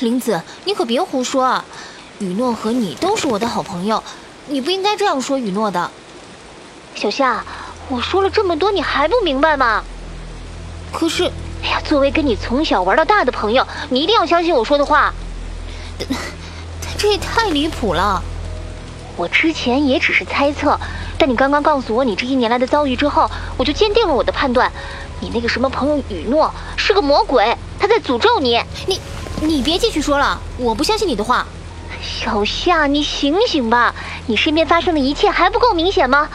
林子，你可别胡说啊！雨诺和你都是我的好朋友，你不应该这样说雨诺的。小夏，我说了这么多，你还不明白吗？可是，哎呀，作为跟你从小玩到大的朋友，你一定要相信我说的话。这也太离谱了！我之前也只是猜测，但你刚刚告诉我你这一年来的遭遇之后，我就坚定了我的判断。你那个什么朋友雨诺是个魔鬼，他在诅咒你。你，你别继续说了，我不相信你的话。小夏，你醒醒吧！你身边发生的一切还不够明显吗？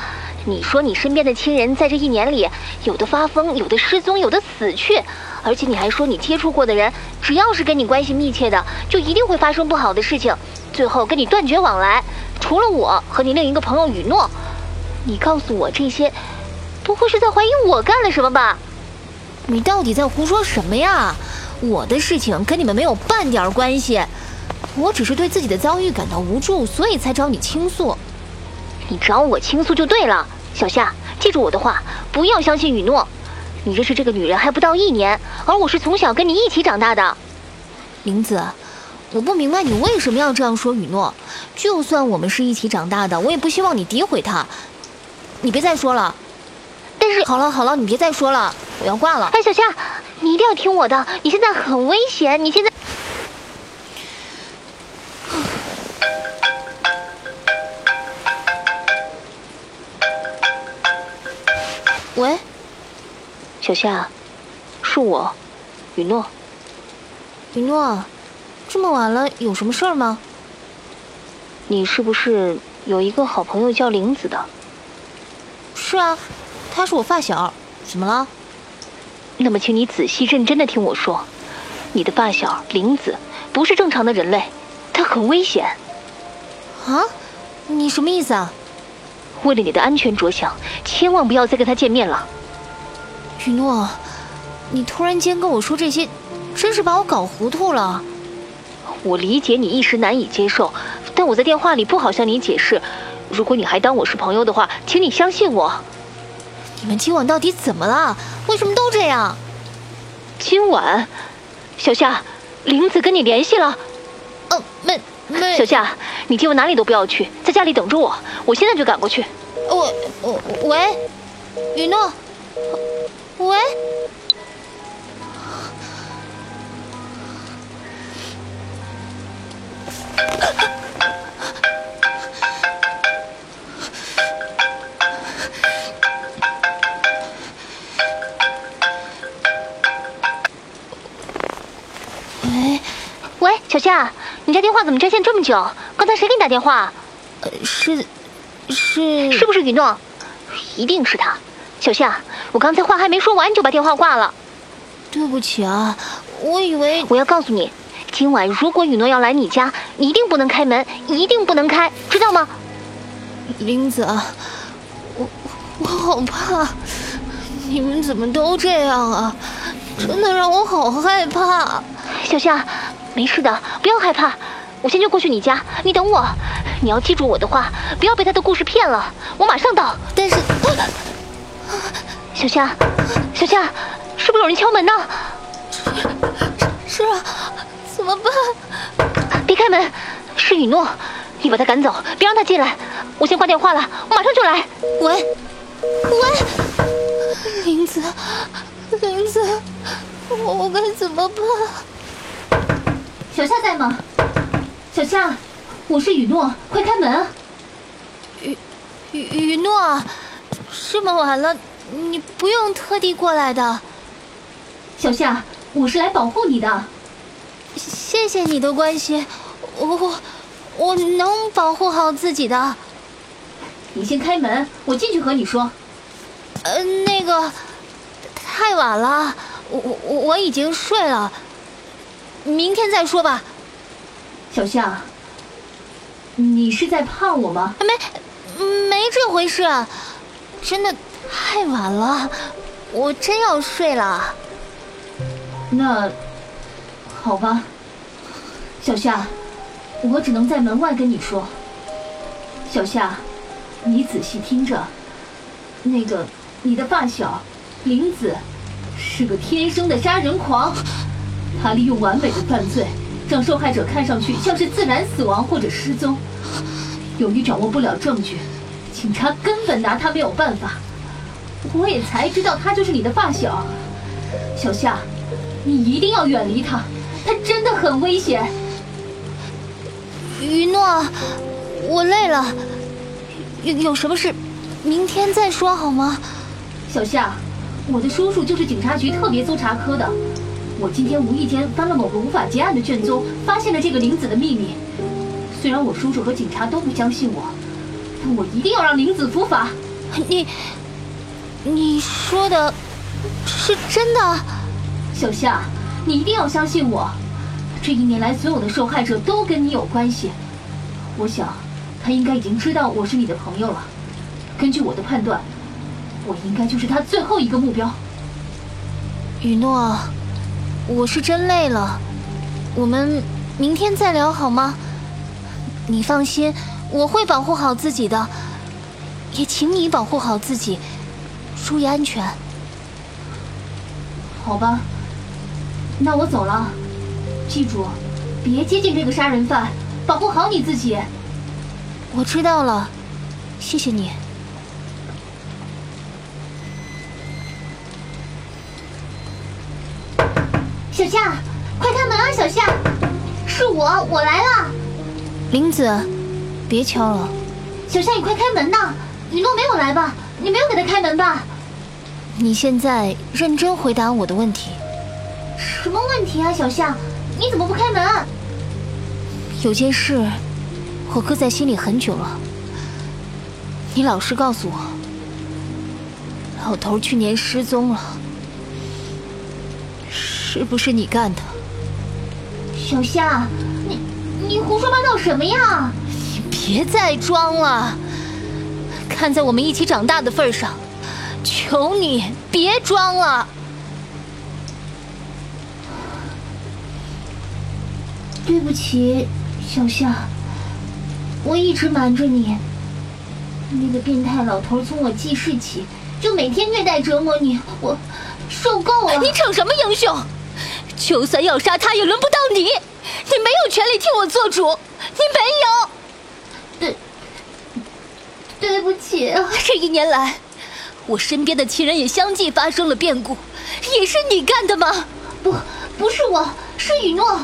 你说你身边的亲人在这一年里，有的发疯，有的失踪，有的死去，而且你还说你接触过的人，只要是跟你关系密切的，就一定会发生不好的事情，最后跟你断绝往来。除了我和你另一个朋友雨诺，你告诉我这些，不会是在怀疑我干了什么吧？你到底在胡说什么呀？我的事情跟你们没有半点关系，我只是对自己的遭遇感到无助，所以才找你倾诉。你找我倾诉就对了，小夏，记住我的话，不要相信雨诺。你认识这个女人还不到一年，而我是从小跟你一起长大的。林子，我不明白你为什么要这样说雨诺。就算我们是一起长大的，我也不希望你诋毁她。你别再说了。但是，好了好了，你别再说了，我要挂了。哎，小夏，你一定要听我的，你现在很危险，你现在。喂，小夏，是我，雨诺。雨诺，这么晚了，有什么事儿吗？你是不是有一个好朋友叫玲子的？是啊，她是我发小。怎么了？那么，请你仔细认真的听我说，你的发小玲子不是正常的人类，她很危险。啊？你什么意思啊？为了你的安全着想，千万不要再跟他见面了。雨诺，你突然间跟我说这些，真是把我搞糊涂了。我理解你一时难以接受，但我在电话里不好向你解释。如果你还当我是朋友的话，请你相信我。你们今晚到底怎么了？为什么都这样？今晚，小夏，玲子跟你联系了。呃，没没。小夏，你今晚哪里都不要去，在家里等着我，我现在就赶过去。我我喂，雨诺，喂。喂，小夏，你家电话怎么占线这么久？刚才谁给你打电话？呃，是，是，是不是雨诺？一定是他。小夏，我刚才话还没说完，你就把电话挂了。对不起啊，我以为我要告诉你，今晚如果雨诺要来你家，你一定不能开门，一定不能开，知道吗？林子，我我好怕，你们怎么都这样啊？真的让我好害怕。小夏。没事的，不要害怕，我现在就过去你家，你等我。你要记住我的话，不要被他的故事骗了。我马上到。但是，小夏，小夏，是不是有人敲门呢？是啊，怎么办？别开门，是雨诺，你把他赶走，别让他进来。我先挂电话了，我马上就来。喂，喂，林子，林子，我该怎么办？小夏在吗？小夏，我是雨诺，快开门！雨雨雨诺，这么晚了，你不用特地过来的。小夏，我是来保护你的。谢谢你的关心，我我能保护好自己的。你先开门，我进去和你说。呃，那个太晚了，我我我已经睡了。明天再说吧，小夏，你是在怕我吗？没，没这回事，真的太晚了，我真要睡了。那好吧，小夏，我只能在门外跟你说。小夏，你仔细听着，那个你的发小林子是个天生的杀人狂。他利用完美的犯罪，让受害者看上去像是自然死亡或者失踪。由于掌握不了证据，警察根本拿他没有办法。我也才知道他就是你的发小，小夏，你一定要远离他，他真的很危险。雨诺，我累了，有有什么事，明天再说好吗？小夏，我的叔叔就是警察局特别搜查科的，我今天无意间翻了某个无法结案的卷宗，发现了这个玲子的秘密。虽然我叔叔和警察都不相信我，但我一定要让玲子伏法。你。你说的是真的，小夏，你一定要相信我。这一年来，所有的受害者都跟你有关系。我想，他应该已经知道我是你的朋友了。根据我的判断，我应该就是他最后一个目标。雨诺，我是真累了，我们明天再聊好吗？你放心，我会保护好自己的，也请你保护好自己。注意安全，好吧。那我走了，记住，别接近这个杀人犯，保护好你自己。我知道了，谢谢你。小夏，快开门啊！小夏，是我，我来了。林子，别敲了。小夏，你快开门呐！雨诺没有来吧？你没有给他开门吧？你现在认真回答我的问题。什么问题啊，小夏？你怎么不开门？有件事，我搁在心里很久了。你老实告诉我，老头去年失踪了，是不是你干的？小夏，你你胡说八道什么呀？你别再装了，看在我们一起长大的份上。求你别装了！对不起，小夏，我一直瞒着你。那个变态老头从我记事起就每天虐待折磨你，我受够了。你逞什么英雄？就算要杀他，也轮不到你。你没有权利替我做主，你没有。对，对不起，这一年来。我身边的亲人也相继发生了变故，也是你干的吗？不，不是我，是雨诺。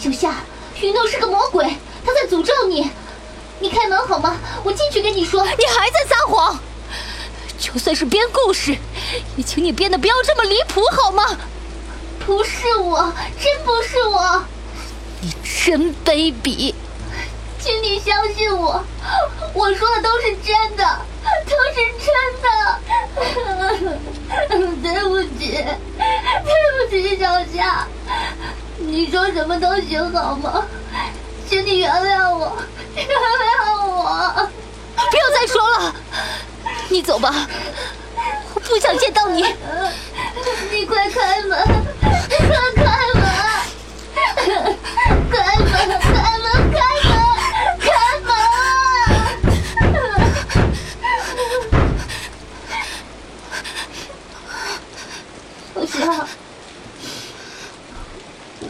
小夏，雨诺是个魔鬼，他在诅咒你。你开门好吗？我进去跟你说。你还在撒谎！就算是编故事，也请你编的不要这么离谱好吗？不是我，真不是我。你真卑鄙！请你相信我，我说的都是真的。都是真的，对不起，对不起，小夏，你说什么都行好吗？请你原谅我，原谅我，不要再说了，你走吧，我不想见到你，你快开门，开门！开门！开门！开门！开门！老夏，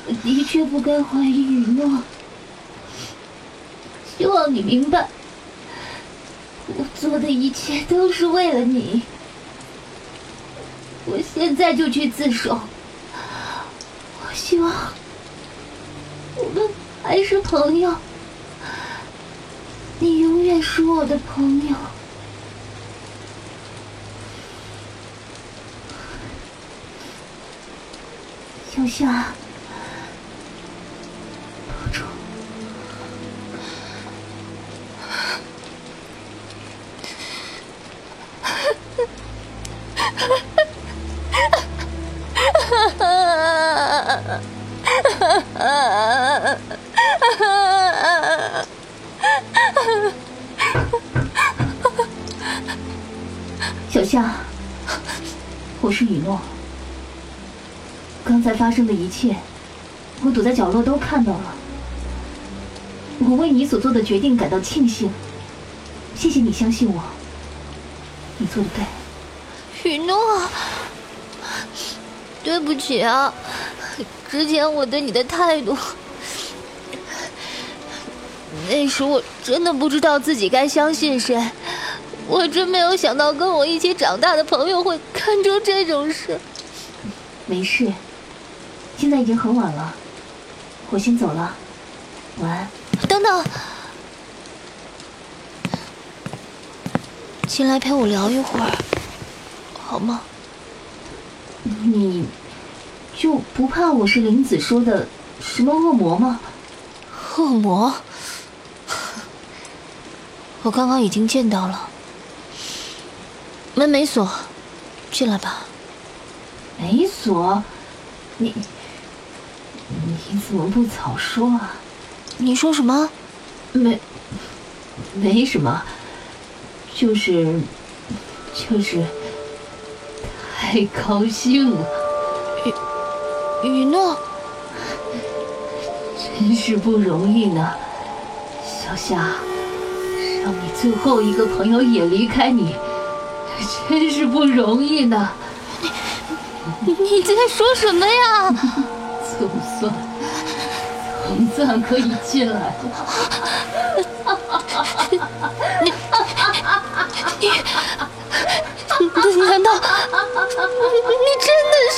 我的确不该怀疑雨诺，希望你明白，我做的一切都是为了你，我现在就去自首。希望我们还是朋友。你永远是我的朋友。小夏，小夏，我是雨诺。刚才发生的一切，我躲在角落都看到了。我为你所做的决定感到庆幸，谢谢你相信我，你做的对。雨诺，对不起啊，之前我对你的态度那时我真的不知道自己该相信谁，我真没有想到跟我一起长大的朋友会干出这种事。没事，现在已经很晚了，我先走了，晚安。等等，进来陪我聊一会儿，好吗？你就不怕我是林子说的什么恶魔吗？恶魔？我刚刚已经见到了，门没锁，进来吧。没锁？你你怎么不早说啊？你说什么？没，没什么，就是就是太高兴了。雨雨诺，真是不容易呢，小夏，让你最后一个朋友也离开你，真是不容易呢。你你在说什么呀？总算总算可以进来了。你你难道你真的是？